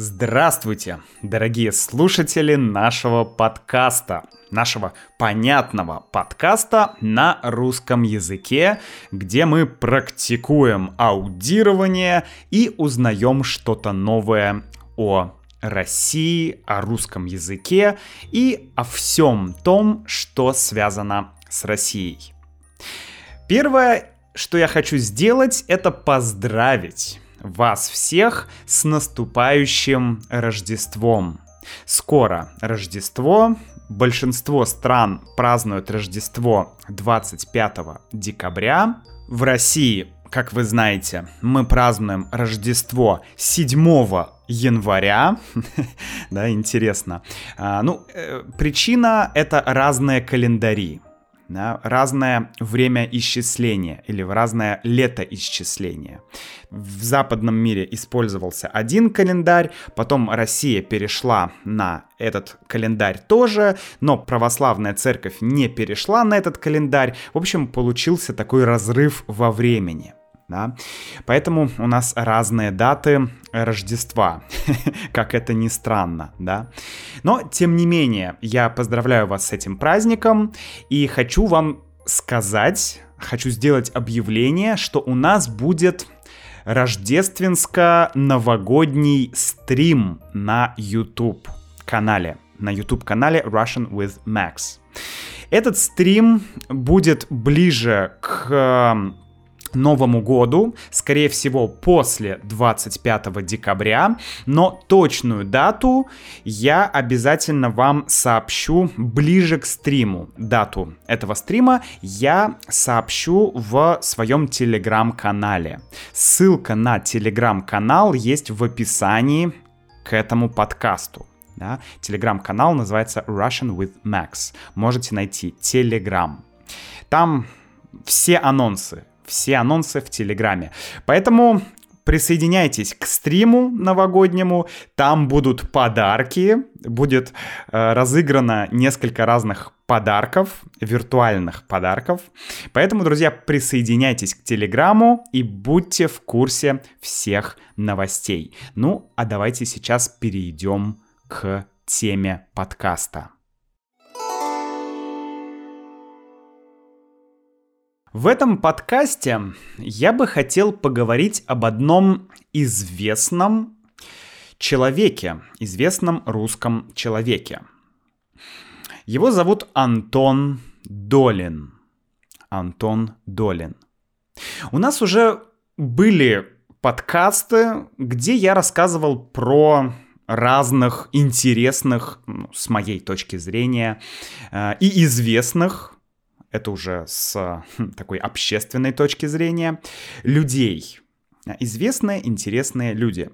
Здравствуйте, дорогие слушатели нашего подкаста, нашего понятного подкаста на русском языке, где мы практикуем аудирование и узнаем что-то новое о России, о русском языке и о всем том, что связано с Россией. Первое, что я хочу сделать, это поздравить вас всех с наступающим Рождеством. Скоро Рождество. Большинство стран празднуют Рождество 25 декабря. В России, как вы знаете, мы празднуем Рождество 7 января. да, интересно. А, ну, э, причина это разные календари да, разное время исчисления или разное летоисчисление. В западном мире использовался один календарь, потом Россия перешла на этот календарь тоже, но православная церковь не перешла на этот календарь. В общем, получился такой разрыв во времени да. Поэтому у нас разные даты Рождества, как это ни странно, да. Но, тем не менее, я поздравляю вас с этим праздником и хочу вам сказать, хочу сделать объявление, что у нас будет рождественско-новогодний стрим на YouTube канале, на YouTube канале Russian with Max. Этот стрим будет ближе к Новому году, скорее всего, после 25 декабря, но точную дату я обязательно вам сообщу ближе к стриму. Дату этого стрима я сообщу в своем телеграм-канале. Ссылка на телеграм-канал есть в описании к этому подкасту. Да? Телеграм-канал называется Russian with Max. Можете найти Телеграм. Там все анонсы, все анонсы в Телеграме. Поэтому присоединяйтесь к стриму новогоднему, там будут подарки, будет э, разыграно несколько разных подарков, виртуальных подарков. Поэтому, друзья, присоединяйтесь к Телеграму и будьте в курсе всех новостей. Ну, а давайте сейчас перейдем к теме подкаста. В этом подкасте я бы хотел поговорить об одном известном человеке, известном русском человеке. Его зовут Антон Долин. Антон Долин. У нас уже были подкасты, где я рассказывал про разных интересных, ну, с моей точки зрения, э, и известных это уже с хм, такой общественной точки зрения, людей. Известные, интересные люди.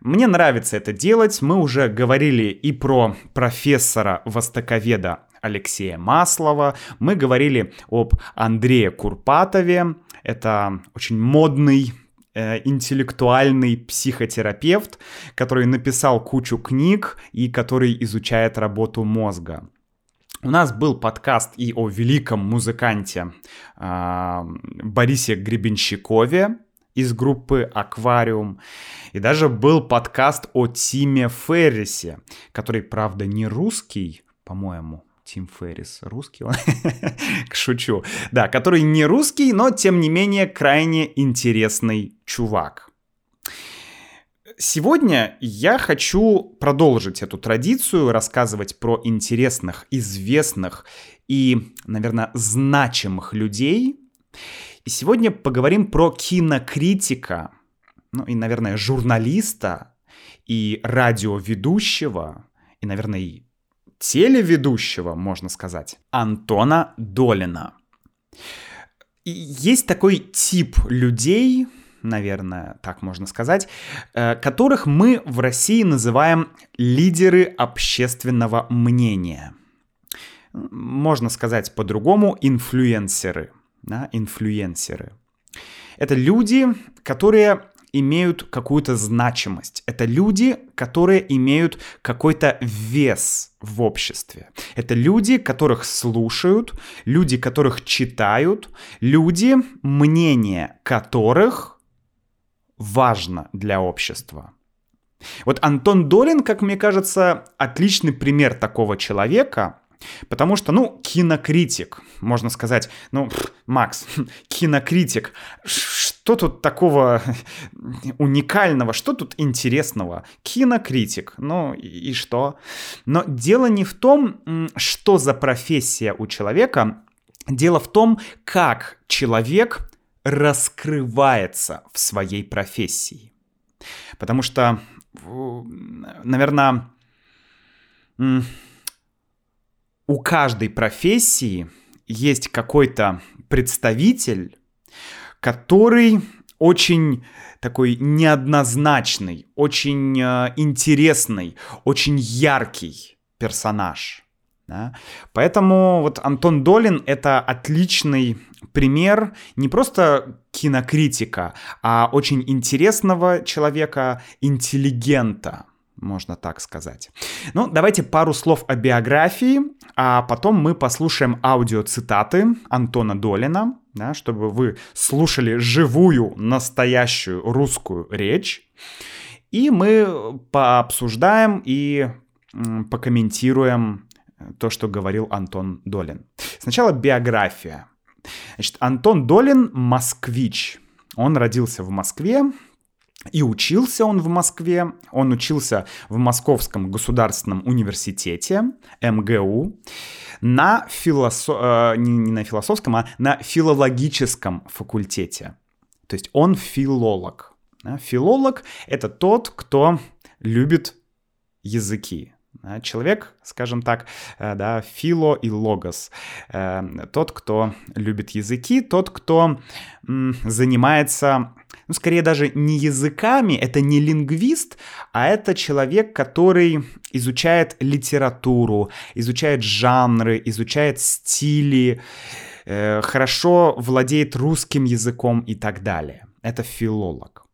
Мне нравится это делать. Мы уже говорили и про профессора востоковеда Алексея Маслова. Мы говорили об Андрее Курпатове. Это очень модный э, интеллектуальный психотерапевт, который написал кучу книг и который изучает работу мозга. У нас был подкаст и о великом музыканте э, Борисе Гребенщикове из группы «Аквариум». И даже был подкаст о Тиме Феррисе, который, правда, не русский, по-моему. Тим Феррис русский он? Шучу. Да, который не русский, но, тем не менее, крайне интересный чувак. Сегодня я хочу продолжить эту традицию, рассказывать про интересных, известных и, наверное, значимых людей. И сегодня поговорим про кинокритика, ну и, наверное, журналиста и радиоведущего, и, наверное, и телеведущего, можно сказать, Антона Долина. И есть такой тип людей, наверное, так можно сказать, э, которых мы в России называем лидеры общественного мнения. Можно сказать по-другому инфлюенсеры. Да, инфлюенсеры. Это люди, которые имеют какую-то значимость. Это люди, которые имеют какой-то вес в обществе. Это люди, которых слушают, люди, которых читают, люди, мнение которых важно для общества. Вот Антон Долин, как мне кажется, отличный пример такого человека, Потому что, ну, кинокритик, можно сказать, ну, Макс, кинокритик, что тут такого уникального, что тут интересного? Кинокритик, ну и что? Но дело не в том, что за профессия у человека, дело в том, как человек раскрывается в своей профессии. Потому что, наверное, у каждой профессии есть какой-то представитель, который очень такой неоднозначный, очень э, интересный, очень яркий персонаж. Да? Поэтому вот Антон Долин это отличный пример не просто кинокритика, а очень интересного человека, интеллигента можно так сказать. Ну, давайте пару слов о биографии, а потом мы послушаем аудиоцитаты Антона Долина, да, чтобы вы слушали живую, настоящую русскую речь. И мы пообсуждаем и покомментируем то, что говорил Антон Долин. Сначала биография. Значит, Антон Долин – москвич. Он родился в Москве и учился он в Москве, он учился в Московском государственном университете МГУ на филосо... Э, не, не на философском, а на филологическом факультете. То есть он филолог. Филолог — это тот, кто любит языки. Человек, скажем так, э, да, фило и логос. Э, тот, кто любит языки, тот, кто занимается ну, скорее даже не языками, это не лингвист, а это человек, который изучает литературу, изучает жанры, изучает стили, э, хорошо владеет русским языком и так далее. Это филолог.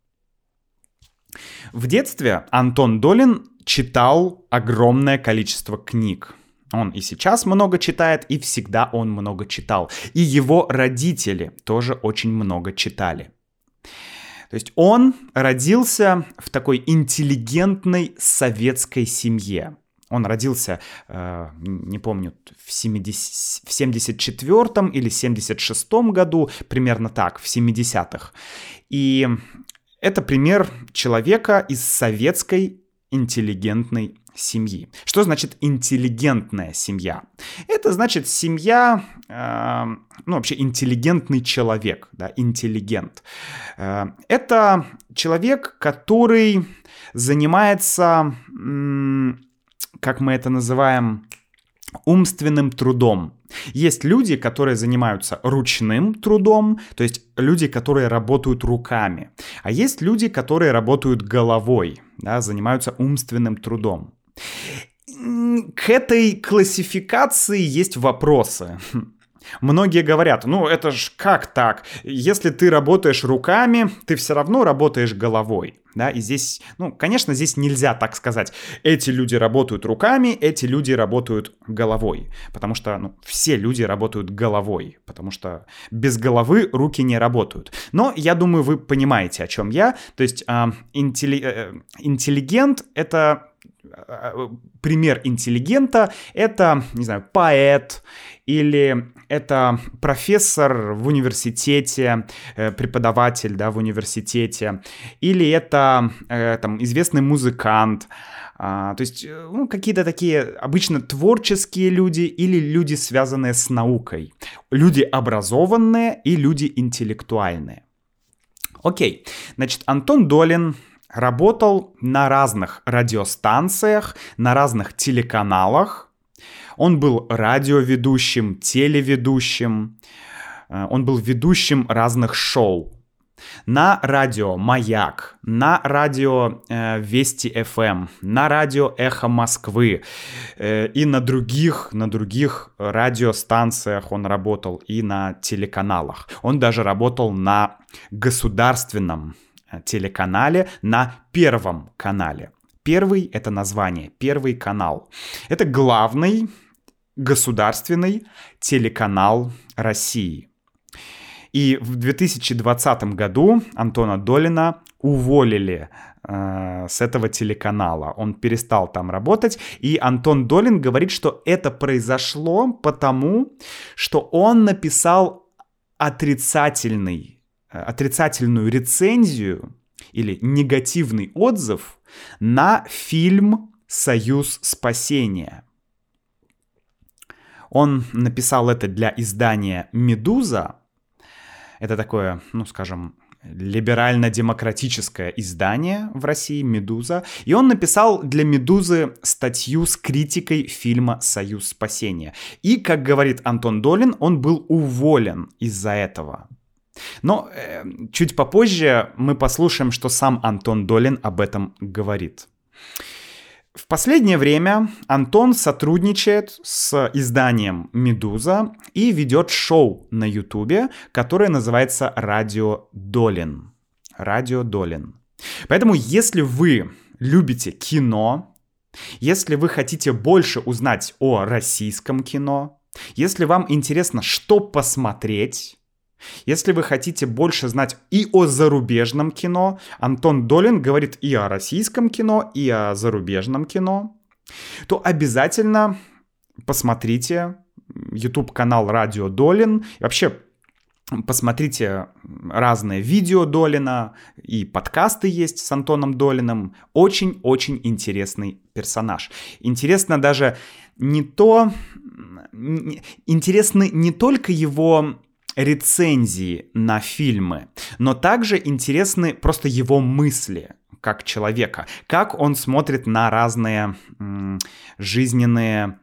В детстве Антон Долин читал огромное количество книг. Он и сейчас много читает, и всегда он много читал. И его родители тоже очень много читали. То есть он родился в такой интеллигентной советской семье. Он родился, э, не помню, в, 70, в 74-м или 76-м году, примерно так, в 70-х. И это пример человека из советской интеллигентной семьи. Что значит интеллигентная семья? Это значит семья, э, ну вообще интеллигентный человек, да, интеллигент. Э, это человек, который занимается, как мы это называем, умственным трудом. Есть люди, которые занимаются ручным трудом, то есть люди, которые работают руками. А есть люди, которые работают головой, да, занимаются умственным трудом. К этой классификации есть вопросы. Многие говорят, ну это ж как так? Если ты работаешь руками, ты все равно работаешь головой. Да, и здесь, ну, конечно, здесь нельзя так сказать. Эти люди работают руками, эти люди работают головой. Потому что, ну, все люди работают головой. Потому что без головы руки не работают. Но я думаю, вы понимаете, о чем я. То есть э, интелли... э, интеллигент — это пример интеллигента — это, не знаю, поэт или это профессор в университете, э, преподаватель, да, в университете, или это э, там известный музыкант, а, то есть, э, ну, какие-то такие обычно творческие люди или люди, связанные с наукой. Люди образованные и люди интеллектуальные. Окей, значит, Антон Долин работал на разных радиостанциях, на разных телеканалах. Он был радиоведущим, телеведущим, э, он был ведущим разных шоу. На радио «Маяк», на радио э, «Вести ФМ», эм», на радио «Эхо Москвы» э, и на других, на других радиостанциях он работал и на телеканалах. Он даже работал на государственном телеканале на Первом канале. Первый — это название, Первый канал. Это главный государственный телеканал России. И в 2020 году Антона Долина уволили э, с этого телеканала. Он перестал там работать, и Антон Долин говорит, что это произошло потому, что он написал отрицательный, э, отрицательную рецензию или негативный отзыв на фильм «Союз спасения». Он написал это для издания «Медуза». Это такое, ну, скажем, либерально-демократическое издание в России «Медуза». И он написал для «Медузы» статью с критикой фильма «Союз спасения». И, как говорит Антон Долин, он был уволен из-за этого. Но э, чуть попозже мы послушаем, что сам Антон Долин об этом говорит. В последнее время Антон сотрудничает с изданием «Медуза» и ведет шоу на Ютубе, которое называется «Радио Долин». «Радио Долин». Поэтому, если вы любите кино, если вы хотите больше узнать о российском кино, если вам интересно, что посмотреть, если вы хотите больше знать и о зарубежном кино, Антон Долин говорит и о российском кино, и о зарубежном кино, то обязательно посмотрите YouTube-канал Радио Долин. И вообще, Посмотрите разные видео Долина и подкасты есть с Антоном Долиным. Очень-очень интересный персонаж. Интересно даже не то... Интересны не только его рецензии на фильмы, но также интересны просто его мысли как человека, как он смотрит на разные м, жизненные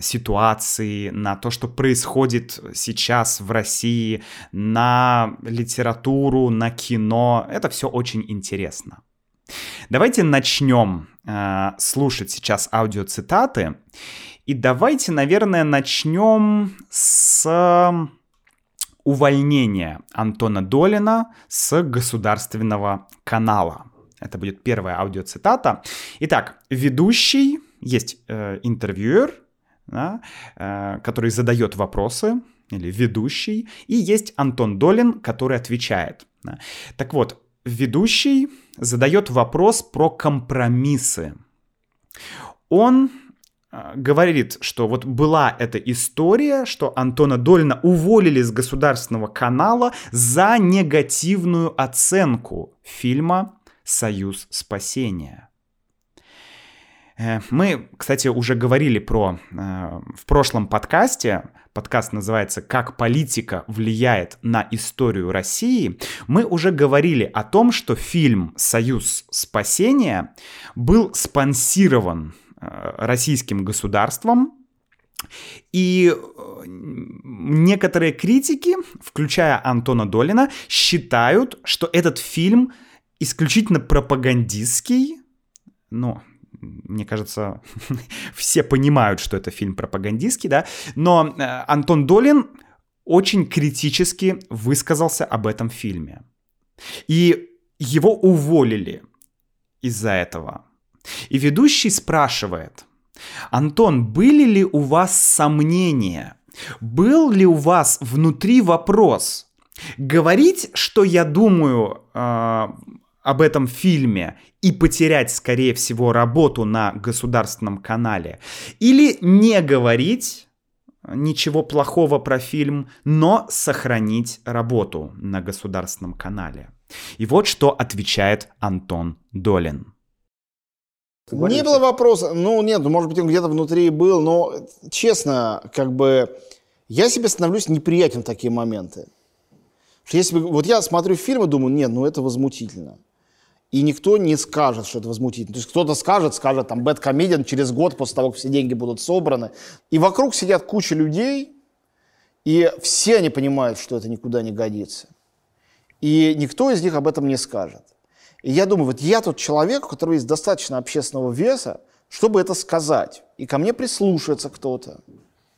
ситуации, на то, что происходит сейчас в России, на литературу, на кино. Это все очень интересно. Давайте начнем э, слушать сейчас аудиоцитаты. И давайте, наверное, начнем с увольнение Антона Долина с государственного канала. Это будет первая аудиоцитата. Итак, ведущий, есть э, интервьюер, да, э, который задает вопросы, или ведущий, и есть Антон Долин, который отвечает. Да. Так вот, ведущий задает вопрос про компромиссы. Он говорит, что вот была эта история, что Антона Долина уволили с государственного канала за негативную оценку фильма «Союз спасения». Э, мы, кстати, уже говорили про э, в прошлом подкасте, подкаст называется «Как политика влияет на историю России», мы уже говорили о том, что фильм «Союз спасения» был спонсирован Э, российским государством. И э, некоторые критики, включая Антона Долина, считают, что этот фильм исключительно пропагандистский. Ну, мне кажется, все понимают, что это фильм пропагандистский, да. Но э, Антон Долин очень критически высказался об этом фильме. И его уволили из-за этого. И ведущий спрашивает, Антон, были ли у вас сомнения? Был ли у вас внутри вопрос? Говорить, что я думаю э, об этом фильме и потерять, скорее всего, работу на государственном канале? Или не говорить ничего плохого про фильм, но сохранить работу на государственном канале? И вот что отвечает Антон Долин. Не было вопроса. Ну, нет, ну, может быть, он где-то внутри был, но, честно, как бы, я себе становлюсь неприятен в такие моменты. Что если бы, вот я смотрю фильм и думаю, нет, ну это возмутительно. И никто не скажет, что это возмутительно. То есть кто-то скажет, скажет, там, бэткомедиан через год после того, как все деньги будут собраны. И вокруг сидят куча людей, и все они понимают, что это никуда не годится. И никто из них об этом не скажет. И я думаю, вот я тот человек, у которого есть достаточно общественного веса, чтобы это сказать. И ко мне прислушается кто-то.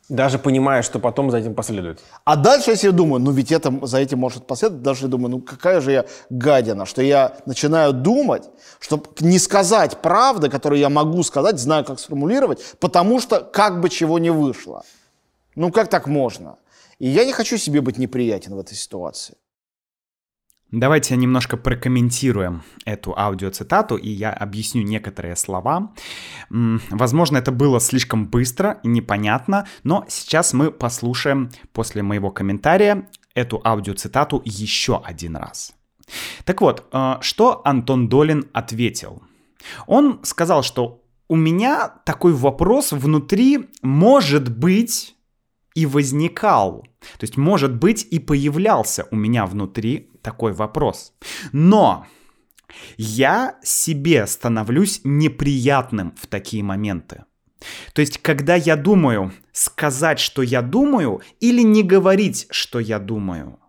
Даже понимая, что потом за этим последует. А дальше я себе думаю, ну ведь это, за этим может последовать. Дальше я думаю, ну какая же я гадина, что я начинаю думать, чтобы не сказать правды, которую я могу сказать, знаю, как сформулировать, потому что как бы чего не вышло. Ну как так можно? И я не хочу себе быть неприятен в этой ситуации. Давайте немножко прокомментируем эту аудиоцитату, и я объясню некоторые слова. Возможно, это было слишком быстро и непонятно, но сейчас мы послушаем после моего комментария эту аудиоцитату еще один раз. Так вот, э, что Антон Долин ответил? Он сказал, что у меня такой вопрос внутри может быть и возникал. То есть, может быть, и появлялся у меня внутри такой вопрос. Но я себе становлюсь неприятным в такие моменты. То есть, когда я думаю сказать, что я думаю, или не говорить, что я думаю,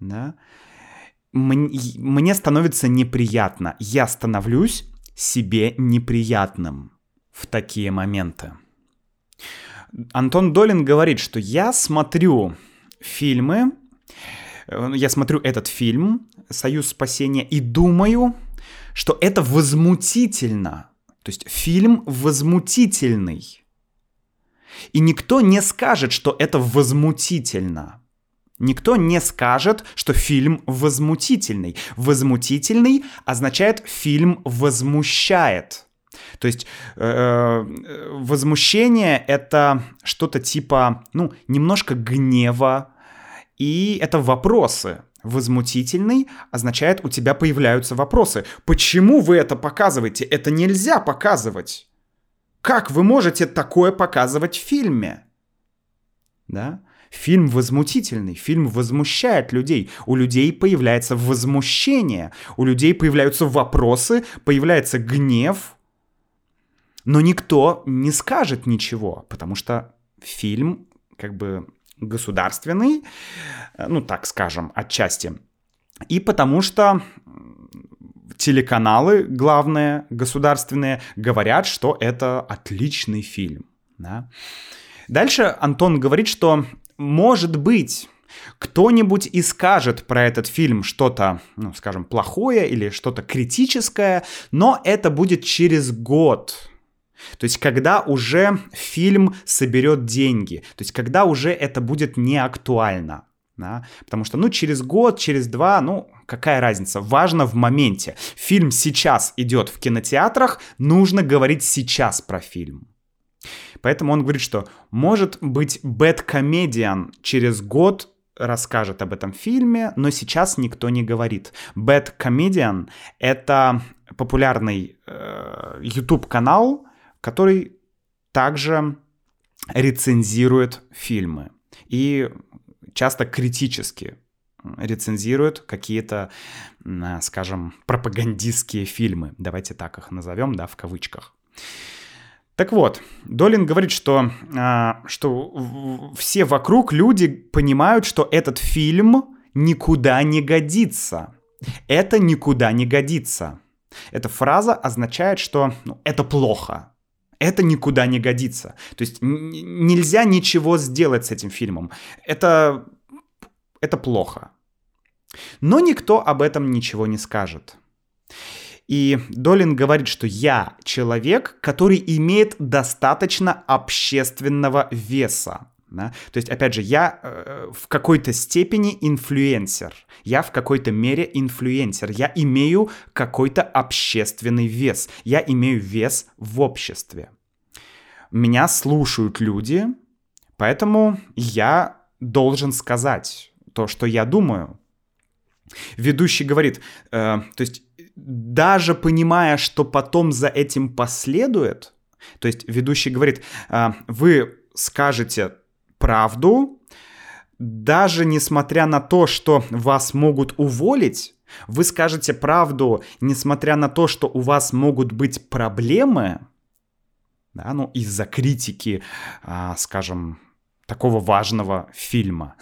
да, мне становится неприятно. Я становлюсь себе неприятным в такие моменты. Антон Долин говорит, что я смотрю фильмы, э, я смотрю этот фильм «Союз спасения» и думаю, что это возмутительно. То есть фильм возмутительный. И никто не скажет, что это возмутительно. Никто не скажет, что фильм возмутительный. Возмутительный означает фильм возмущает. То есть э, э, возмущение это что-то типа, ну, немножко гнева, и это вопросы. Возмутительный означает, у тебя появляются вопросы. Почему вы это показываете? Это нельзя показывать. Как вы можете такое показывать в фильме? Да? Фильм возмутительный, фильм возмущает людей. У людей появляется возмущение, у людей появляются вопросы, появляется гнев, но никто не скажет ничего, потому что фильм как бы государственный, э, ну так скажем, отчасти. И потому что телеканалы главные, государственные, говорят, что это отличный фильм. Да? Дальше Антон говорит, что может быть кто-нибудь и скажет про этот фильм что-то, ну, скажем, плохое или что-то критическое, но это будет через год, то есть, когда уже фильм соберет деньги, то есть, когда уже это будет не актуально. Да? Потому что, ну, через год, через два, ну, какая разница? Важно в моменте. Фильм сейчас идет в кинотеатрах, нужно говорить сейчас про фильм. Поэтому он говорит, что может быть Bad Comedian через год расскажет об этом фильме, но сейчас никто не говорит. Bad Comedian — это популярный э, YouTube-канал, который также рецензирует фильмы и часто критически рецензирует какие-то, скажем, пропагандистские фильмы. Давайте так их назовем, да, в кавычках. Так вот, Долин говорит, что, а, что все вокруг люди понимают, что этот фильм никуда не годится. Это никуда не годится. Эта фраза означает, что ну, это плохо это никуда не годится. То есть нельзя ничего сделать с этим фильмом. Это, это плохо. Но никто об этом ничего не скажет. И Долин говорит, что я человек, который имеет достаточно общественного веса. Да? То есть, опять же, я э, в какой-то степени инфлюенсер. Я в какой-то мере инфлюенсер. Я имею какой-то общественный вес. Я имею вес в обществе. Меня слушают люди, поэтому я должен сказать то, что я думаю. Ведущий говорит, э, то есть даже понимая, что потом за этим последует, то есть ведущий говорит, э, вы скажете правду, даже несмотря на то, что вас могут уволить, вы скажете правду, несмотря на то, что у вас могут быть проблемы, да, ну, из-за критики, а, скажем, такого важного фильма.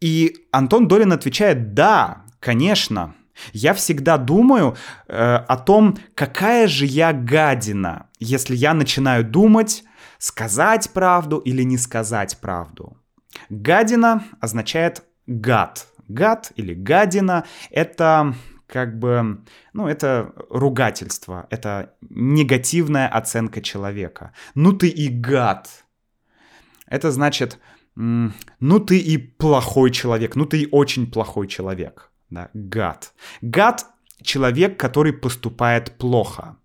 И Антон Долин отвечает, да, конечно, я всегда думаю э, о том, какая же я гадина, если я начинаю думать, сказать правду или не сказать правду. Гадина означает гад. Гад или гадина — это как бы, ну, это ругательство, это негативная оценка человека. Ну ты и гад. Это значит, ну ты и плохой человек, ну ты и очень плохой человек, да, гад. Гад — человек, который поступает плохо.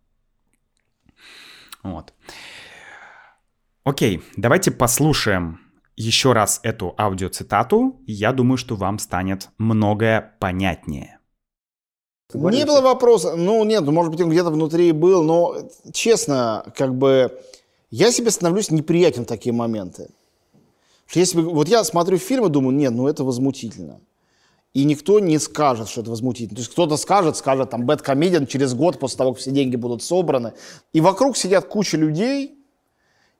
Вот. Окей, давайте послушаем еще раз эту аудиоцитату. Я думаю, что вам станет многое понятнее. Не было вопроса. Ну, нет, ну, может быть, он где-то внутри был, но, честно, как бы, я себе становлюсь неприятен в такие моменты. Что если, вот я смотрю фильм и думаю, нет, ну это возмутительно. И никто не скажет, что это возмутительно. То есть кто-то скажет, скажет, там, Бэт Комедиан через год после того, как все деньги будут собраны. И вокруг сидят куча людей,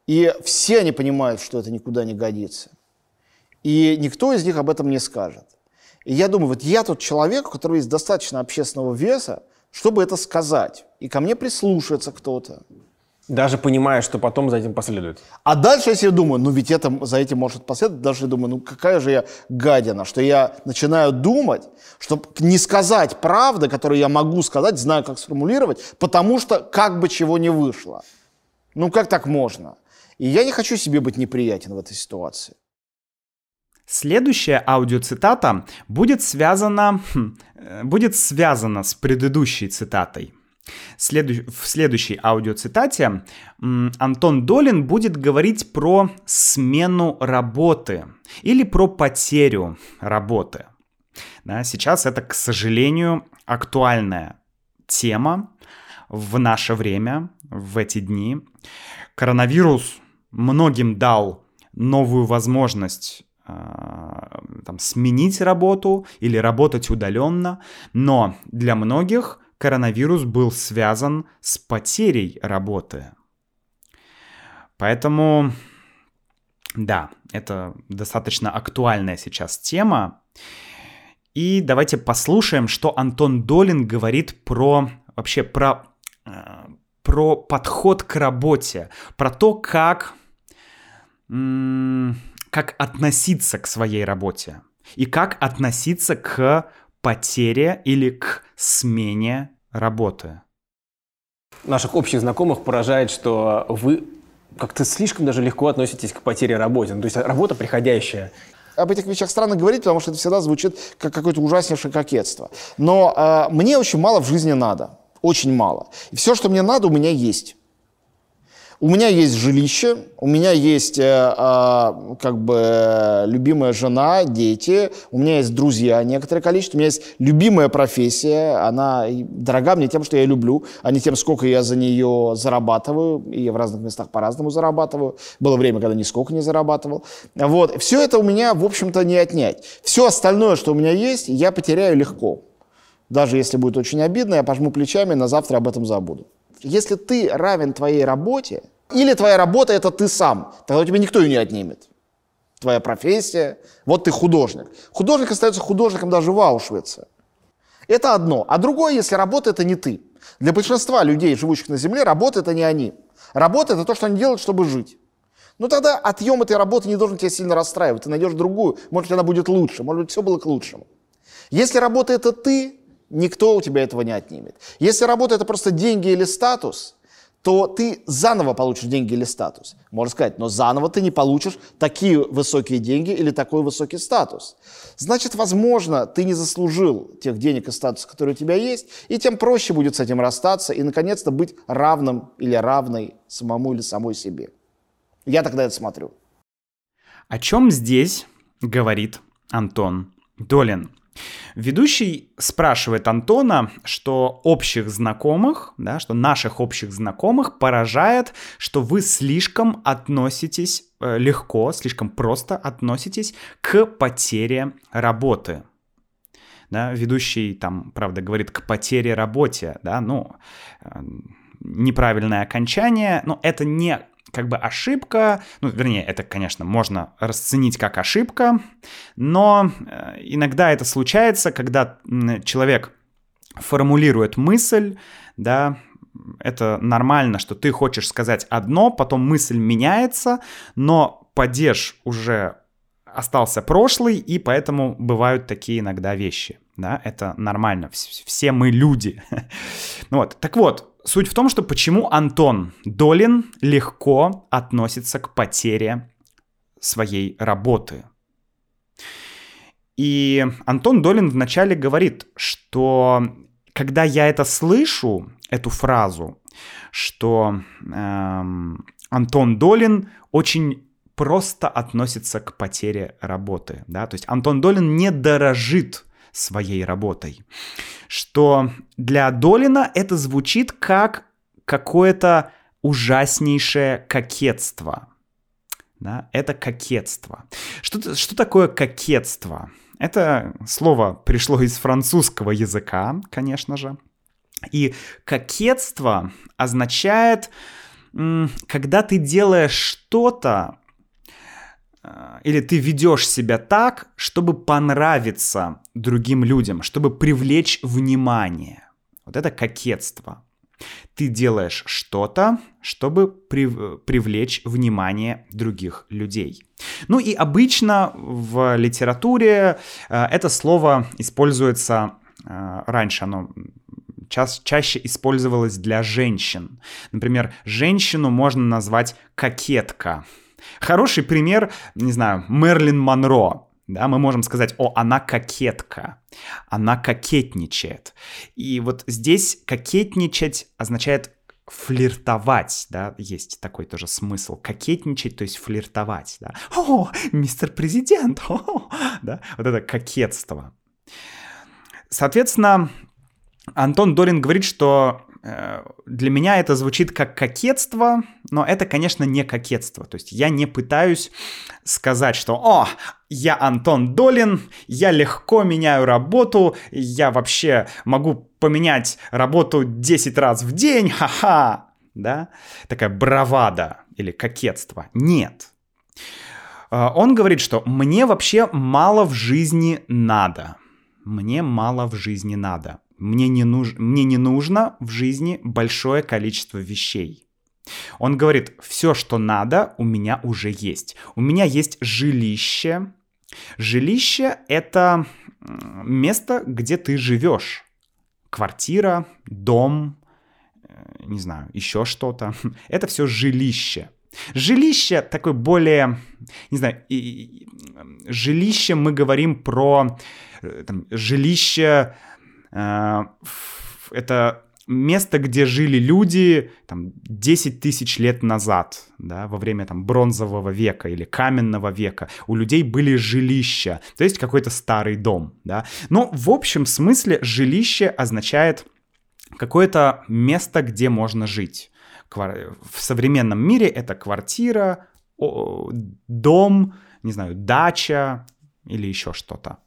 и все они понимают, что это никуда не годится. И никто из них об этом не скажет. И я думаю, вот я тот человек, у которого есть достаточно общественного веса, чтобы это сказать. И ко мне прислушается кто-то. Даже понимая, что потом за этим последует. А дальше я себе думаю, ну ведь это, за этим может последовать. Дальше я думаю, ну какая же я гадина, что я начинаю думать, чтобы не сказать правды, которую я могу сказать, знаю, как сформулировать, потому что как бы чего не вышло. Ну как так можно? И я не хочу себе быть неприятен в этой ситуации. Следующая аудиоцитата будет связана, хм, э, будет связана с предыдущей цитатой. В следующей аудиоцитате Антон Долин будет говорить про смену работы или про потерю работы. Да, сейчас это, к сожалению, актуальная тема в наше время, в эти дни. Коронавирус многим дал новую возможность а, там, сменить работу или работать удаленно, но для многих коронавирус был связан с потерей работы. Поэтому, да, это достаточно актуальная сейчас тема. И давайте послушаем, что Антон Долин говорит про вообще про, про подход к работе, про то, как, как относиться к своей работе и как относиться к потере или к смене работы. Наших общих знакомых поражает, что вы как-то слишком даже легко относитесь к потере работы. Ну, то есть работа приходящая. Об этих вещах странно говорить, потому что это всегда звучит как какое-то ужаснейшее кокетство. Но э, мне очень мало в жизни надо. Очень мало. И все, что мне надо, у меня есть. У меня есть жилище, у меня есть э, э, как бы любимая жена, дети, у меня есть друзья некоторое количество, у меня есть любимая профессия, она дорога мне тем, что я люблю, а не тем, сколько я за нее зарабатываю, и я в разных местах по-разному зарабатываю. Было время, когда нисколько не зарабатывал. Вот. Все это у меня, в общем-то, не отнять. Все остальное, что у меня есть, я потеряю легко. Даже если будет очень обидно, я пожму плечами, на завтра об этом забуду. Если ты равен твоей работе, или твоя работа это ты сам, тогда у тебя никто ее не отнимет. Твоя профессия, вот ты художник. Художник остается художником даже в Аушвице. Это одно. А другое, если работа это не ты. Для большинства людей, живущих на Земле, работа это не они. Работа это то, что они делают, чтобы жить. Ну тогда отъем этой работы не должен тебя сильно расстраивать. Ты найдешь другую, может она будет лучше, может быть все было к лучшему. Если работа это ты, Никто у тебя этого не отнимет. Если работа это просто деньги или статус, то ты заново получишь деньги или статус. Можно сказать, но заново ты не получишь такие высокие деньги или такой высокий статус. Значит, возможно, ты не заслужил тех денег и статуса, которые у тебя есть, и тем проще будет с этим расстаться и, наконец-то, быть равным или равной самому или самой себе. Я тогда это смотрю. О чем здесь говорит Антон Долин? Ведущий спрашивает Антона, что общих знакомых, да, что наших общих знакомых поражает, что вы слишком относитесь э, легко, слишком просто относитесь к потере работы. Да, ведущий там, правда, говорит к потере работе, да, ну, э, неправильное окончание, но это не как бы ошибка, ну, вернее, это, конечно, можно расценить как ошибка, но э, иногда это случается, когда человек формулирует мысль, да, это нормально, что ты хочешь сказать одно, потом мысль меняется, но падеж уже остался прошлый, и поэтому бывают такие иногда вещи. Да, это нормально. Все мы люди. вот. Так вот, Суть в том, что почему Антон Долин легко относится к потере своей работы. И Антон Долин вначале говорит, что когда я это слышу, эту фразу, что эм, Антон Долин очень просто относится к потере работы, да, то есть Антон Долин не дорожит своей работой, что для Долина это звучит как какое-то ужаснейшее кокетство, да, это кокетство. Что, что такое кокетство? Это слово пришло из французского языка, конечно же. И кокетство означает, когда ты делаешь что-то, или ты ведешь себя так, чтобы понравиться другим людям, чтобы привлечь внимание. Вот это кокетство. Ты делаешь что-то, чтобы прив- привлечь внимание других людей. Ну и обычно в литературе э, это слово используется э, раньше, оно ча- чаще использовалось для женщин. Например, женщину можно назвать кокетка. Хороший пример, не знаю, Мерлин Монро. Да, мы можем сказать, о, она кокетка, она кокетничает. И вот здесь кокетничать означает флиртовать, да, есть такой тоже смысл. Кокетничать, то есть флиртовать, да. О, мистер президент, о, да, вот это кокетство. Соответственно, Антон Дорин говорит, что для меня это звучит как кокетство, но это, конечно, не кокетство. То есть я не пытаюсь сказать, что «О, я Антон Долин, я легко меняю работу, я вообще могу поменять работу 10 раз в день, ха-ха!» Да? Такая бравада или кокетство. Нет. Э, он говорит, что «мне вообще мало в жизни надо». Мне мало в жизни надо. Мне не, нуж... мне не нужно в жизни большое количество вещей. Он говорит, все, что надо, у меня уже есть. У меня есть жилище. Жилище — это место, где ты живешь. Квартира, дом, э, не знаю, еще что-то. Это все жилище. Жилище такое более, не знаю, и, и, жилище мы говорим про э, там, жилище это место, где жили люди там, 10 тысяч лет назад, да, во время там, бронзового века или каменного века. У людей были жилища, то есть какой-то старый дом. Да. Но в общем смысле жилище означает какое-то место, где можно жить. В современном мире это квартира, дом, не знаю, дача или еще что-то.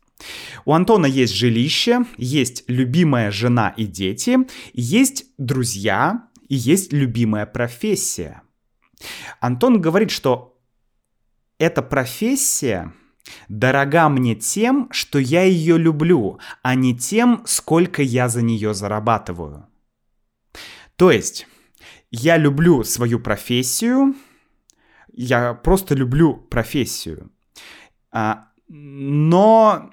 У Антона есть жилище, есть любимая жена и дети, есть друзья и есть любимая профессия. Антон говорит, что эта профессия дорога мне тем, что я ее люблю, а не тем, сколько я за нее зарабатываю. То есть, я люблю свою профессию, я просто люблю профессию. А, но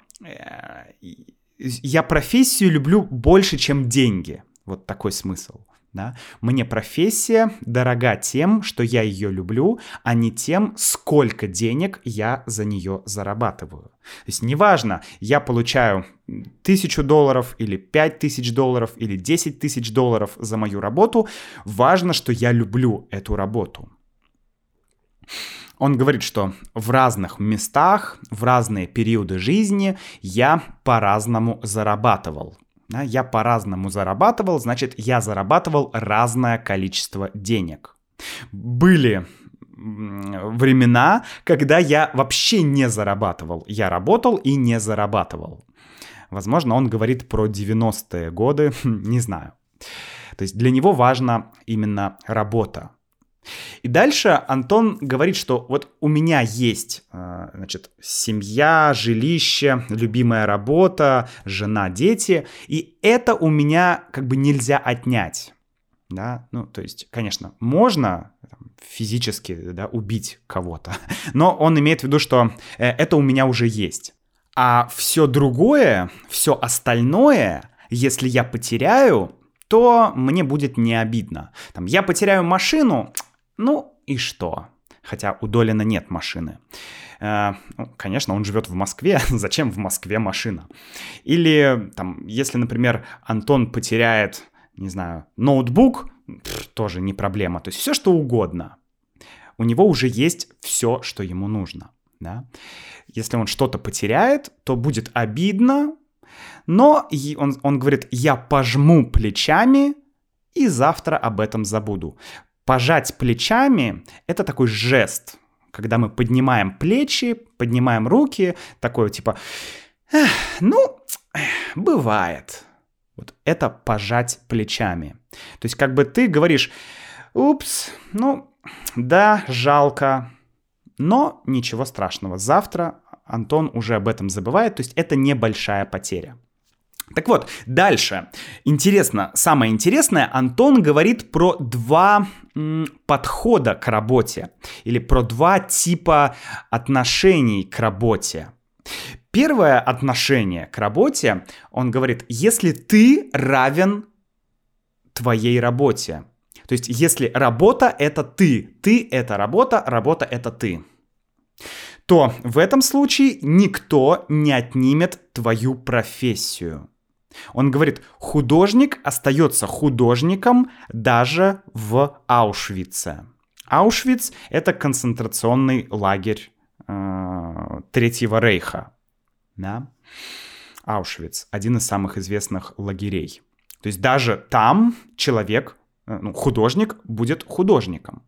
я профессию люблю больше, чем деньги. Вот такой смысл. Да? Мне профессия дорога тем, что я ее люблю, а не тем, сколько денег я за нее зарабатываю. То есть неважно, я получаю тысячу долларов или пять тысяч долларов или десять тысяч долларов за мою работу, важно, что я люблю эту работу. Он говорит, что в разных местах, в разные периоды жизни я по-разному зарабатывал. Я по-разному зарабатывал, значит, я зарабатывал разное количество денег. Были времена, когда я вообще не зарабатывал. Я работал и не зарабатывал. Возможно, он говорит про 90-е годы, не знаю. То есть для него важна именно работа. И дальше Антон говорит, что вот у меня есть, э, значит, семья, жилище, любимая работа, жена, дети, и это у меня как бы нельзя отнять. Да, ну, то есть, конечно, можно физически да, убить кого-то, но он имеет в виду, что э, это у меня уже есть. А все другое, все остальное, если я потеряю, то мне будет не обидно. Там, я потеряю машину, ну и что? хотя у Долина нет машины. Э, ну, конечно, он живет в Москве, зачем в Москве машина? Или, там, если, например, Антон потеряет, не знаю, ноутбук, тоже не проблема, то есть все что угодно. У него уже есть все, что ему нужно. Да? Если он что-то потеряет, то будет обидно, но он, он говорит, я пожму плечами и завтра об этом забуду. Пожать плечами — это такой жест, когда мы поднимаем плечи, поднимаем руки, такое типа, ну, бывает. Вот это пожать плечами. То есть как бы ты говоришь, упс, ну, да, жалко, но ничего страшного. Завтра Антон уже об этом забывает, то есть это небольшая потеря. Так вот, дальше. Интересно, самое интересное, Антон говорит про два м, подхода к работе или про два типа отношений к работе. Первое отношение к работе, он говорит, если ты равен твоей работе. То есть, если работа — это ты, ты — это работа, работа — это ты то в этом случае никто не отнимет твою профессию. Он говорит, художник остается художником даже в Аушвице. Аушвиц — это концентрационный лагерь э, Третьего Рейха. Да? Аушвиц — один из самых известных лагерей. То есть даже там человек, э, ну, художник, будет художником.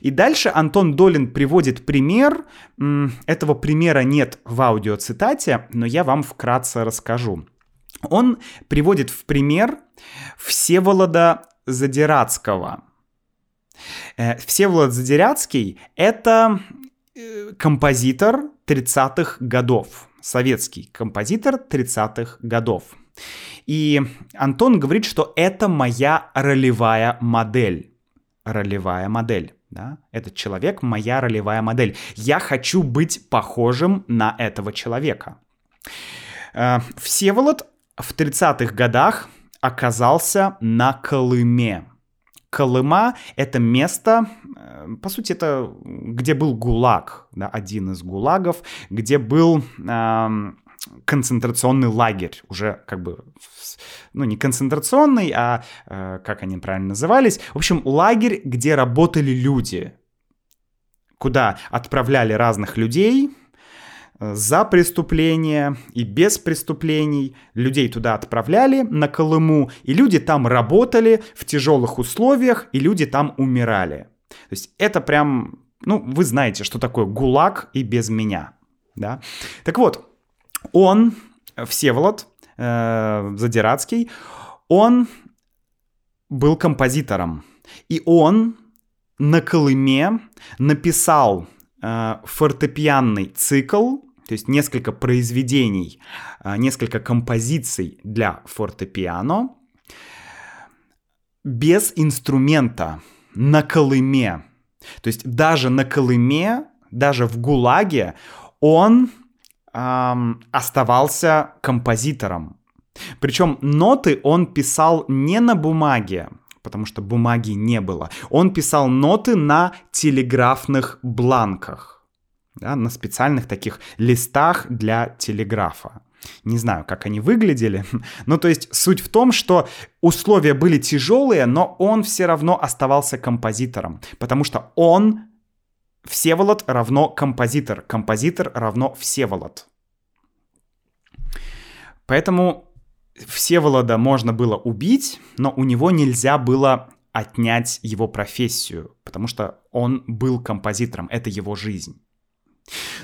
И дальше Антон Долин приводит пример. Этого примера нет в аудиоцитате, но я вам вкратце расскажу. Он приводит в пример Всеволода Задирацкого. Э, Всеволод Задирацкий — это э, композитор 30-х годов, советский композитор 30-х годов. И Антон говорит, что это моя ролевая модель ролевая модель. Да? Этот человек — моя ролевая модель. Я хочу быть похожим на этого человека. Э, Всеволод в 30-х годах оказался на Колыме. Колыма — это место, э, по сути, это где был ГУЛАГ, да, один из ГУЛАГов, где был эм, концентрационный лагерь, уже как бы, ну не концентрационный, а э, как они правильно назывались. В общем, лагерь, где работали люди, куда отправляли разных людей э, за преступления и без преступлений. Людей туда отправляли на Колыму, и люди там работали в тяжелых условиях, и люди там умирали. То есть это прям, ну, вы знаете, что такое ГУЛАГ и без меня. Да? Так вот, он, Всеволод э, Задирацкий, он был композитором. И он на Колыме написал э, фортепианный цикл, то есть несколько произведений, э, несколько композиций для фортепиано без инструмента на Колыме. То есть даже на Колыме, даже в ГУЛАГе он эм, оставался композитором. Причем ноты он писал не на бумаге, потому что бумаги не было. Он писал ноты на телеграфных бланках, да, на специальных таких листах для телеграфа. Не знаю, как они выглядели. ну, то есть суть в том, что условия были тяжелые, но он все равно оставался композитором, потому что он Всеволод равно композитор, композитор равно Всеволод. Поэтому Всеволода можно было убить, но у него нельзя было отнять его профессию, потому что он был композитором, это его жизнь.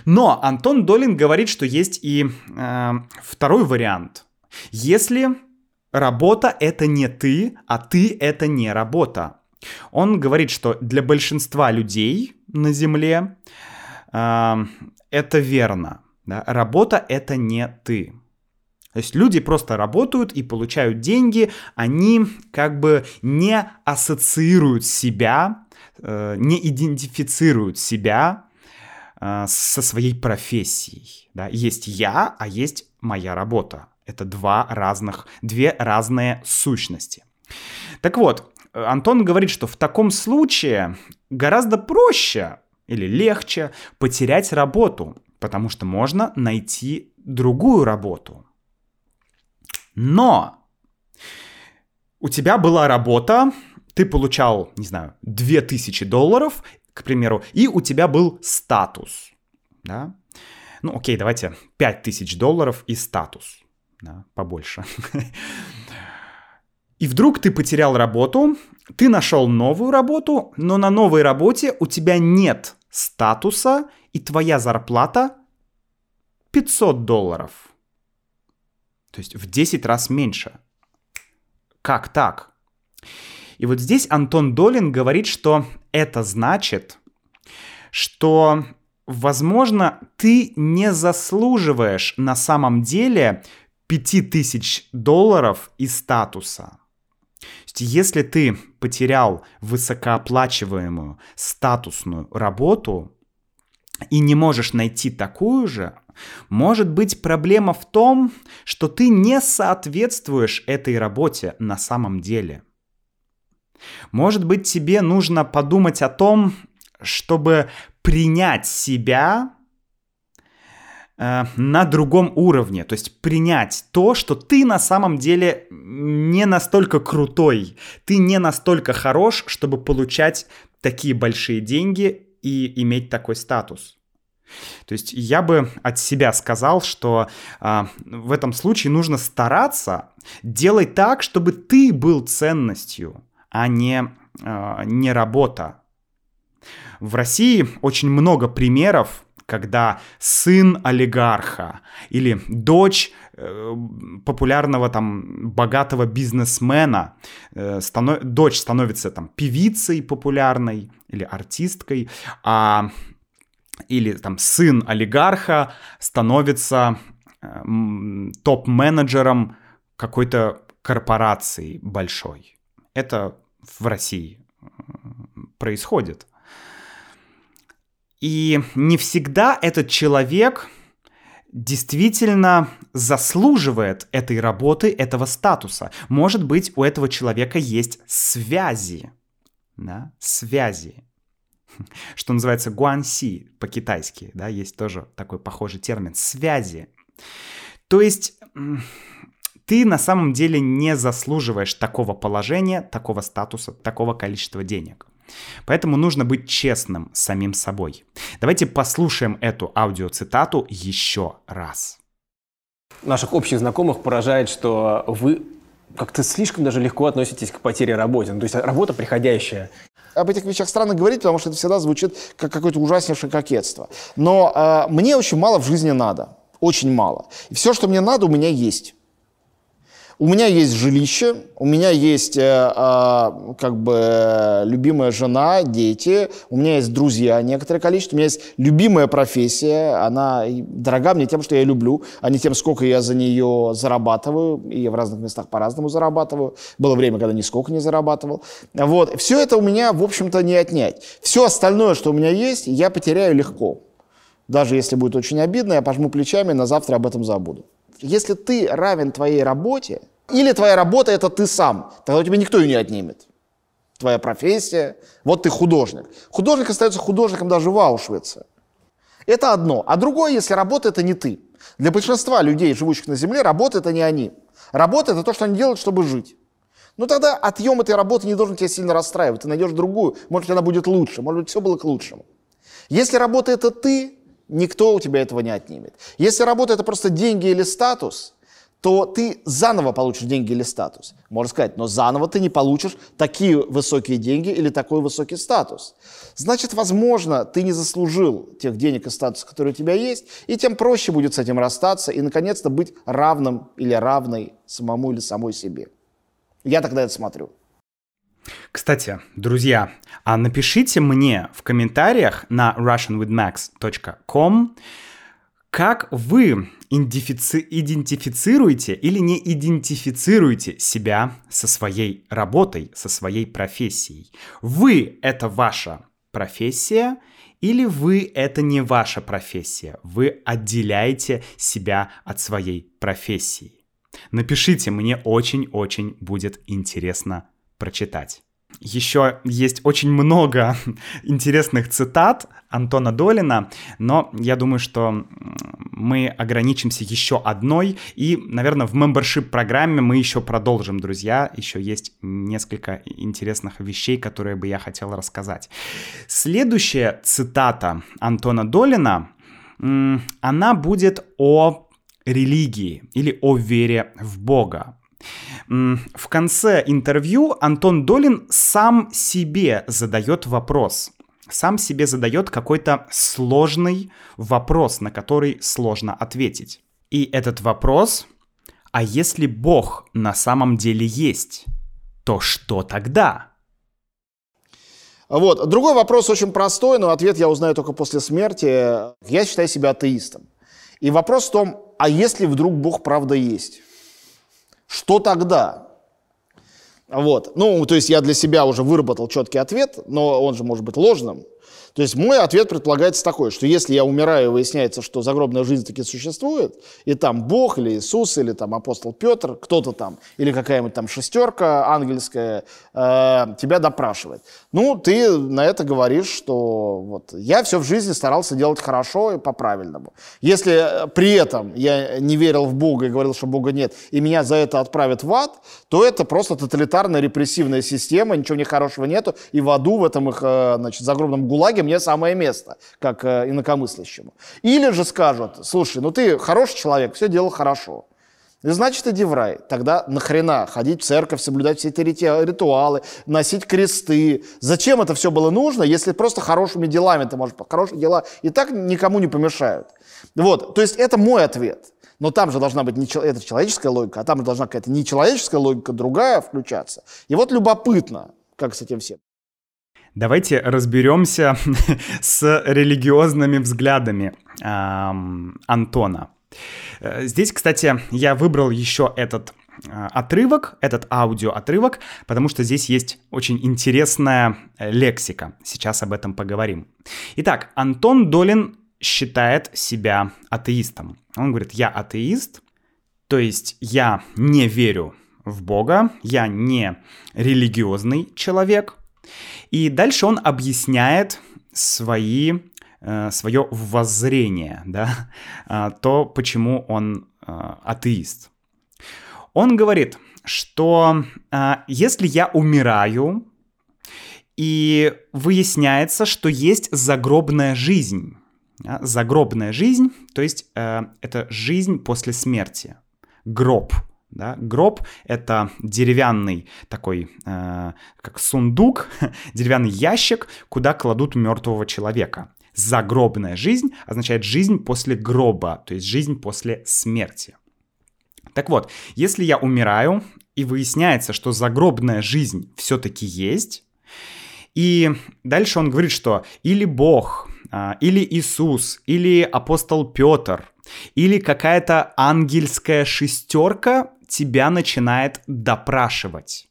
Но Антон Долин говорит, что есть и э, второй вариант. Если работа это не ты, а ты это не работа. Он говорит, что для большинства людей на Земле э, это верно. Да? Работа это не ты. То есть люди просто работают и получают деньги, они как бы не ассоциируют себя, э, не идентифицируют себя со своей профессией. Да? Есть я, а есть моя работа. Это два разных, две разные сущности. Так вот, Антон говорит, что в таком случае гораздо проще или легче потерять работу, потому что можно найти другую работу. Но у тебя была работа, ты получал, не знаю, 2000 долларов, к примеру, и у тебя был статус, да? Ну, окей, давайте 5000 долларов и статус, да, побольше. И вдруг ты потерял работу, ты нашел новую работу, но на новой работе у тебя нет статуса, и твоя зарплата 500 долларов. То есть в 10 раз меньше. Как так? И вот здесь Антон Долин говорит, что это значит, что, возможно, ты не заслуживаешь на самом деле 5000 долларов и статуса. Если ты потерял высокооплачиваемую статусную работу и не можешь найти такую же, может быть проблема в том, что ты не соответствуешь этой работе на самом деле. Может быть тебе нужно подумать о том, чтобы принять себя Э, на другом уровне, то есть принять то, что ты на самом деле не настолько крутой, ты не настолько хорош, чтобы получать такие большие деньги и иметь такой статус. То есть я бы от себя сказал, что э, в этом случае нужно стараться делать так, чтобы ты был ценностью, а не, э, не работа. В России очень много примеров когда сын олигарха или дочь э, популярного там богатого бизнесмена, э, станов... дочь становится там певицей популярной или артисткой, а или там сын олигарха становится топ-менеджером какой-то корпорации большой. Это в России происходит. И не всегда этот человек действительно заслуживает этой работы, этого статуса. Может быть, у этого человека есть связи. Да? Связи. Что называется гуанси по-китайски. Да? Есть тоже такой похожий термин. Связи. То есть ты на самом деле не заслуживаешь такого положения, такого статуса, такого количества денег. Поэтому нужно быть честным с самим собой. Давайте послушаем эту аудиоцитату еще раз. Наших общих знакомых поражает, что вы как-то слишком даже легко относитесь к потере работы. Ну, то есть работа приходящая. Об этих вещах странно говорить, потому что это всегда звучит как какое-то ужаснейшее кокетство. Но э, мне очень мало в жизни надо. Очень мало. И все, что мне надо, у меня есть. У меня есть жилище, у меня есть э, э, как бы любимая жена, дети, у меня есть друзья некоторое количество, у меня есть любимая профессия, она дорога мне тем, что я люблю, а не тем, сколько я за нее зарабатываю, и я в разных местах по-разному зарабатываю. Было время, когда нисколько не зарабатывал. Вот. Все это у меня, в общем-то, не отнять. Все остальное, что у меня есть, я потеряю легко. Даже если будет очень обидно, я пожму плечами, на завтра об этом забуду. Если ты равен твоей работе, или твоя работа – это ты сам. Тогда у тебя никто ее не отнимет. Твоя профессия. Вот ты художник. Художник остается художником даже в Аушвице. Это одно. А другое, если работа – это не ты. Для большинства людей, живущих на Земле, работа – это не они. Работа – это то, что они делают, чтобы жить. Ну тогда отъем этой работы не должен тебя сильно расстраивать. Ты найдешь другую, может быть, она будет лучше, может быть, все было к лучшему. Если работа – это ты, никто у тебя этого не отнимет. Если работа – это просто деньги или статус – то ты заново получишь деньги или статус. Можно сказать, но заново ты не получишь такие высокие деньги или такой высокий статус. Значит, возможно, ты не заслужил тех денег и статуса, которые у тебя есть, и тем проще будет с этим расстаться и, наконец-то, быть равным или равной самому или самой себе. Я тогда это смотрю. Кстати, друзья, а напишите мне в комментариях на russianwithmax.com, как вы идентифици- идентифицируете или не идентифицируете себя со своей работой, со своей профессией? Вы — это ваша профессия или вы — это не ваша профессия? Вы отделяете себя от своей профессии. Напишите, мне очень-очень будет интересно прочитать. Еще есть очень много интересных цитат Антона Долина, но я думаю, что мы ограничимся еще одной, и, наверное, в мембершип программе мы еще продолжим, друзья. Еще есть несколько интересных вещей, которые бы я хотел рассказать. Следующая цитата Антона Долина, она будет о религии или о вере в Бога. В конце интервью Антон Долин сам себе задает вопрос. Сам себе задает какой-то сложный вопрос, на который сложно ответить. И этот вопрос, а если Бог на самом деле есть, то что тогда? Вот. Другой вопрос очень простой, но ответ я узнаю только после смерти. Я считаю себя атеистом. И вопрос в том, а если вдруг Бог правда есть? Что тогда? Вот. Ну, то есть я для себя уже выработал четкий ответ, но он же может быть ложным. То есть мой ответ предполагается такой, что если я умираю выясняется, что загробная жизнь таки существует, и там Бог или Иисус, или там апостол Петр, кто-то там, или какая-нибудь там шестерка ангельская э, тебя допрашивает. Ну, ты на это говоришь, что вот я все в жизни старался делать хорошо и по-правильному. Если при этом я не верил в Бога и говорил, что Бога нет, и меня за это отправят в ад, то это просто тоталитарная репрессивная система, ничего не хорошего нету, и в аду, в этом их, э, значит, загробном ГУЛАГе мне самое место, как э, инакомыслящему. Или же скажут, слушай, ну ты хороший человек, все делал хорошо. И значит, иди в рай. Тогда нахрена ходить в церковь, соблюдать все эти ритуалы, носить кресты? Зачем это все было нужно, если просто хорошими делами ты можешь... Хорошие дела и так никому не помешают. Вот, то есть это мой ответ. Но там же должна быть не это человеческая логика, а там же должна какая-то нечеловеческая логика, другая включаться. И вот любопытно, как с этим всем. Давайте разберемся с религиозными взглядами эм, Антона. Э, здесь, кстати, я выбрал еще этот э, отрывок, этот аудиоотрывок, потому что здесь есть очень интересная лексика. Сейчас об этом поговорим. Итак, Антон Долин считает себя атеистом. Он говорит, я атеист, то есть я не верю в Бога, я не религиозный человек, и дальше он объясняет свои, э, свое воззрение, да, а, то, почему он э, атеист. Он говорит, что э, если я умираю, и выясняется, что есть загробная жизнь, загробная жизнь, то есть это жизнь после смерти, гроб – да? Гроб — это деревянный такой, э, как сундук, деревянный ящик, куда кладут мертвого человека. Загробная жизнь означает жизнь после гроба, то есть жизнь после смерти. Так вот, если я умираю, и выясняется, что загробная жизнь все-таки есть, и дальше он говорит, что или Бог, а, или Иисус, или апостол Петр, или какая-то ангельская шестерка тебя начинает допрашивать.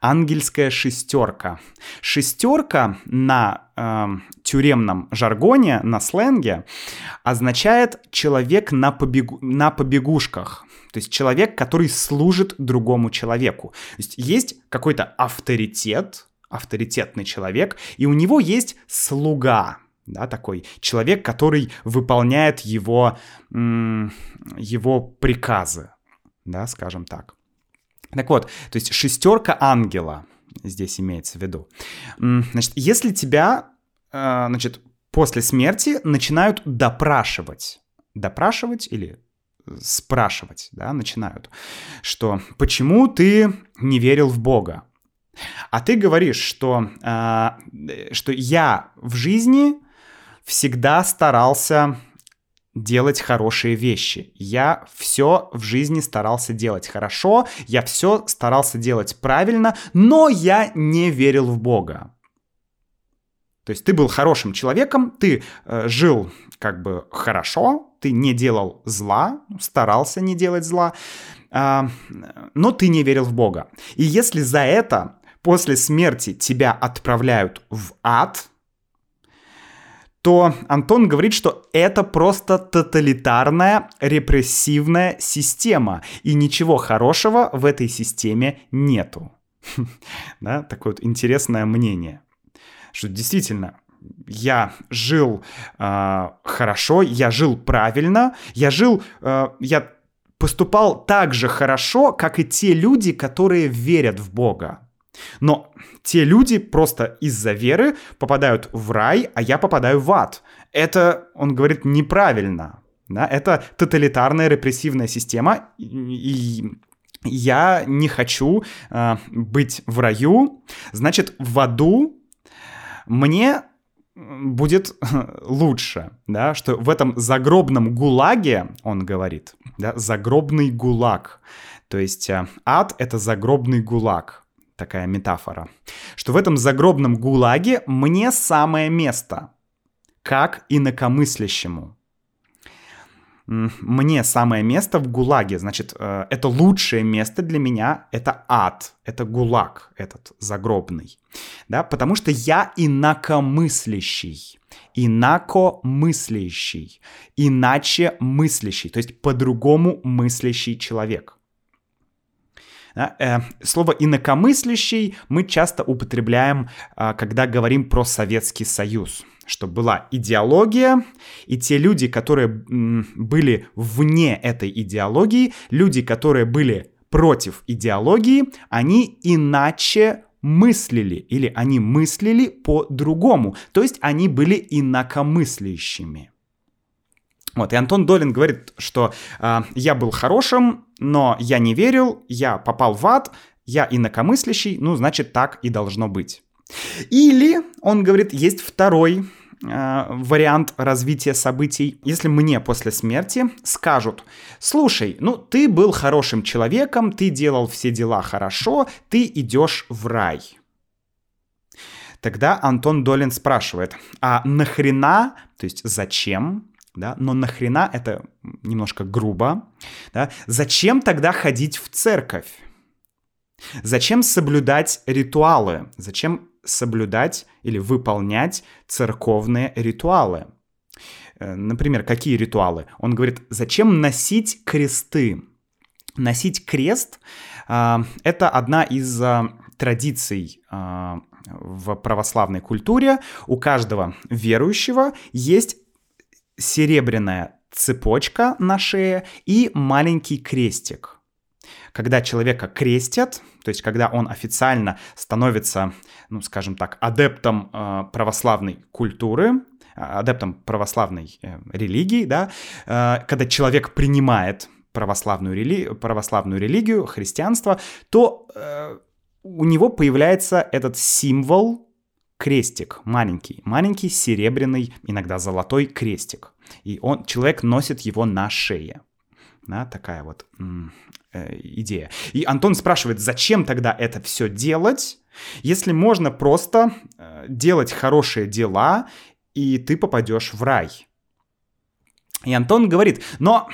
Ангельская шестерка. Шестерка на э, тюремном жаргоне, на сленге, означает человек на, побегу, на побегушках. То есть человек, который служит другому человеку. То есть есть какой-то авторитет, авторитетный человек, и у него есть слуга, да, такой человек, который выполняет его, его приказы да, скажем так. Так вот, то есть шестерка ангела здесь имеется в виду. Значит, если тебя, э, значит, после смерти начинают допрашивать, допрашивать или спрашивать, да, начинают, что почему ты не верил в Бога? А ты говоришь, что, э, что я в жизни всегда старался делать хорошие вещи. Я все в жизни старался делать хорошо, я все старался делать правильно, но я не верил в Бога. То есть ты был хорошим человеком, ты э, жил как бы хорошо, ты не делал зла, старался не делать зла, э, но ты не верил в Бога. И если за это после смерти тебя отправляют в ад, то Антон говорит, что это просто тоталитарная репрессивная система, и ничего хорошего в этой системе нету. Да, такое вот интересное мнение, что действительно я жил э, хорошо, я жил правильно, я жил, э, я поступал так же хорошо, как и те люди, которые верят в Бога. Но те люди просто из-за веры попадают в рай, а я попадаю в ад. Это, он говорит, неправильно. Да? Это тоталитарная репрессивная система, и я не хочу э, быть в раю. Значит, в аду мне будет лучше, да, что в этом загробном гулаге, он говорит, да, загробный гулаг, то есть э, ад — это загробный гулаг, такая метафора, что в этом загробном гулаге мне самое место, как инакомыслящему мне самое место в ГУЛАГе. Значит, э, это лучшее место для меня, это ад, это ГУЛАГ этот загробный. Да, потому что я инакомыслящий, инакомыслящий, иначе мыслящий, то есть по-другому мыслящий человек. Да, э, слово инакомыслящий мы часто употребляем, э, когда говорим про Советский Союз что была идеология, и те люди, которые были вне этой идеологии, люди, которые были против идеологии, они иначе мыслили, или они мыслили по-другому, то есть они были инакомыслящими. Вот, и Антон Долин говорит, что э, я был хорошим, но я не верил, я попал в ад, я инакомыслящий, ну, значит, так и должно быть. Или, он говорит, есть второй э, вариант развития событий, если мне после смерти скажут, слушай, ну ты был хорошим человеком, ты делал все дела хорошо, ты идешь в рай. Тогда Антон Долин спрашивает, а нахрена, то есть зачем, да, но нахрена это немножко грубо, да, зачем тогда ходить в церковь? Зачем соблюдать ритуалы? Зачем соблюдать или выполнять церковные ритуалы. Э, например, какие ритуалы? Он говорит, зачем носить кресты? Носить крест э, — это одна из э, традиций в православной культуре. У каждого верующего есть серебряная цепочка на шее и маленький крестик. Когда человека крестят, то есть когда он официально становится, ну, скажем так, адептом э, православной культуры, адептом православной э, религии, да, э, когда человек принимает православную, рели... православную религию, христианство, то э, у него появляется этот символ крестик маленький, маленький серебряный, иногда золотой крестик. И он, человек носит его на шее. Да, такая вот э, идея. И Антон спрашивает, зачем тогда это все делать, если можно просто э, делать хорошие дела, и ты попадешь в рай. И Антон говорит, но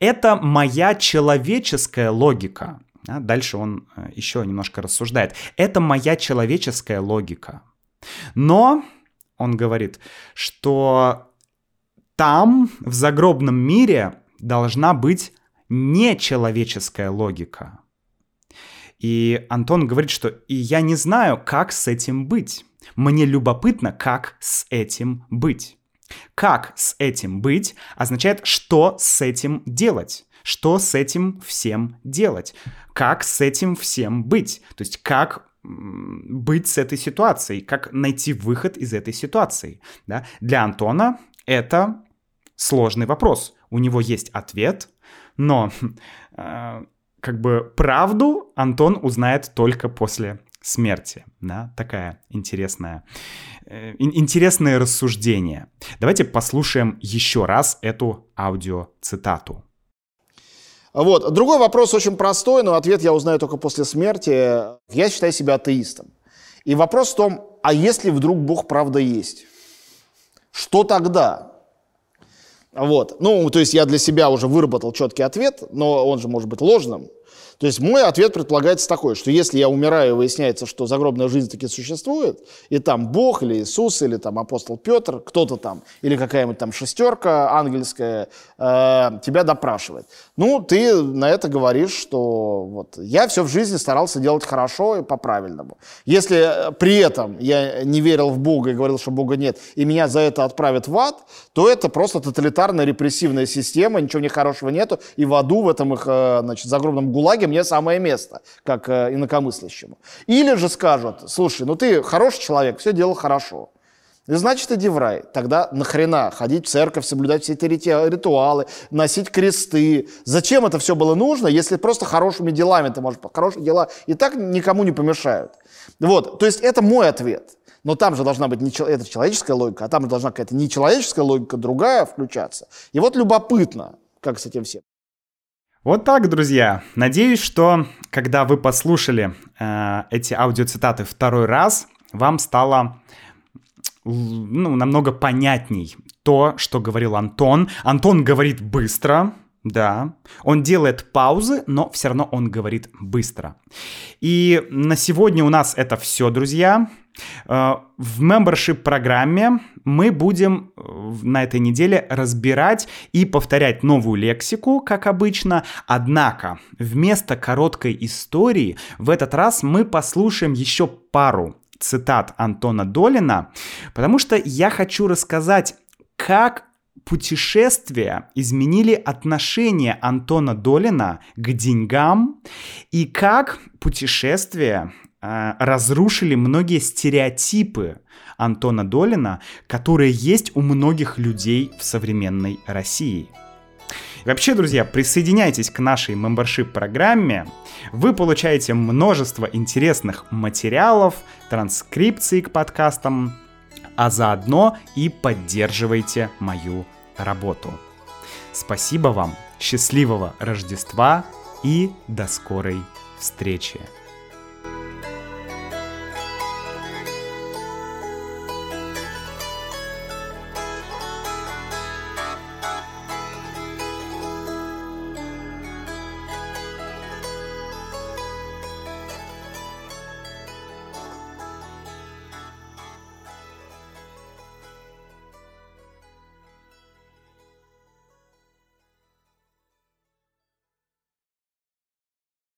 это моя человеческая логика. Да, дальше он э, еще немножко рассуждает. Это моя человеческая логика. Но он говорит, что там, в загробном мире, должна быть нечеловеческая логика. И Антон говорит, что и я не знаю, как с этим быть. Мне любопытно, как с этим быть. Как с этим быть означает, что с этим делать. Что с этим всем делать. Как с этим всем быть. То есть как быть с этой ситуацией, как найти выход из этой ситуации. Да? Для Антона это сложный вопрос. У него есть ответ, но э, как бы правду Антон узнает только после смерти. Да? Такая интересная, э, интересное рассуждение. Давайте послушаем еще раз эту аудиоцитату. Вот. Другой вопрос очень простой, но ответ я узнаю только после смерти. Я считаю себя атеистом. И вопрос в том, а если вдруг Бог правда есть? Что тогда? Вот. Ну, то есть я для себя уже выработал четкий ответ, но он же может быть ложным. То есть мой ответ предполагается такой, что если я умираю выясняется, что загробная жизнь таки существует, и там Бог или Иисус, или там апостол Петр, кто-то там, или какая-нибудь там шестерка ангельская э, тебя допрашивает. Ну, ты на это говоришь, что вот я все в жизни старался делать хорошо и по-правильному. Если при этом я не верил в Бога и говорил, что Бога нет, и меня за это отправят в ад, то это просто тоталитарная репрессивная система, ничего не хорошего нету, и в аду, в этом их, э, значит, загробном гулаге мне самое место, как э, инакомыслящему. Или же скажут, слушай, ну ты хороший человек, все делал хорошо. И значит, иди в рай. Тогда нахрена ходить в церковь, соблюдать все эти ритуалы, носить кресты? Зачем это все было нужно, если просто хорошими делами ты можешь... Хорошие дела и так никому не помешают. Вот, то есть это мой ответ. Но там же должна быть не это человеческая логика, а там же должна какая-то нечеловеческая логика другая включаться. И вот любопытно, как с этим всем. Вот так, друзья. Надеюсь, что когда вы послушали э, эти аудиоцитаты второй раз, вам стало ну, намного понятней то, что говорил Антон. Антон говорит быстро, да. Он делает паузы, но все равно он говорит быстро. И на сегодня у нас это все, друзья. Э, в membership программе мы будем э, на этой неделе разбирать и повторять новую лексику, как обычно. Однако вместо короткой истории в этот раз мы послушаем еще пару цитат Антона Долина, потому что я хочу рассказать, как путешествия изменили отношение Антона Долина к деньгам и как путешествия э, разрушили многие стереотипы Антона Долина, которые есть у многих людей в современной России. И вообще, друзья, присоединяйтесь к нашей мембершип программе. Вы получаете множество интересных материалов, транскрипции к подкастам, а заодно и поддерживайте мою работу. Спасибо вам, счастливого Рождества и до скорой встречи!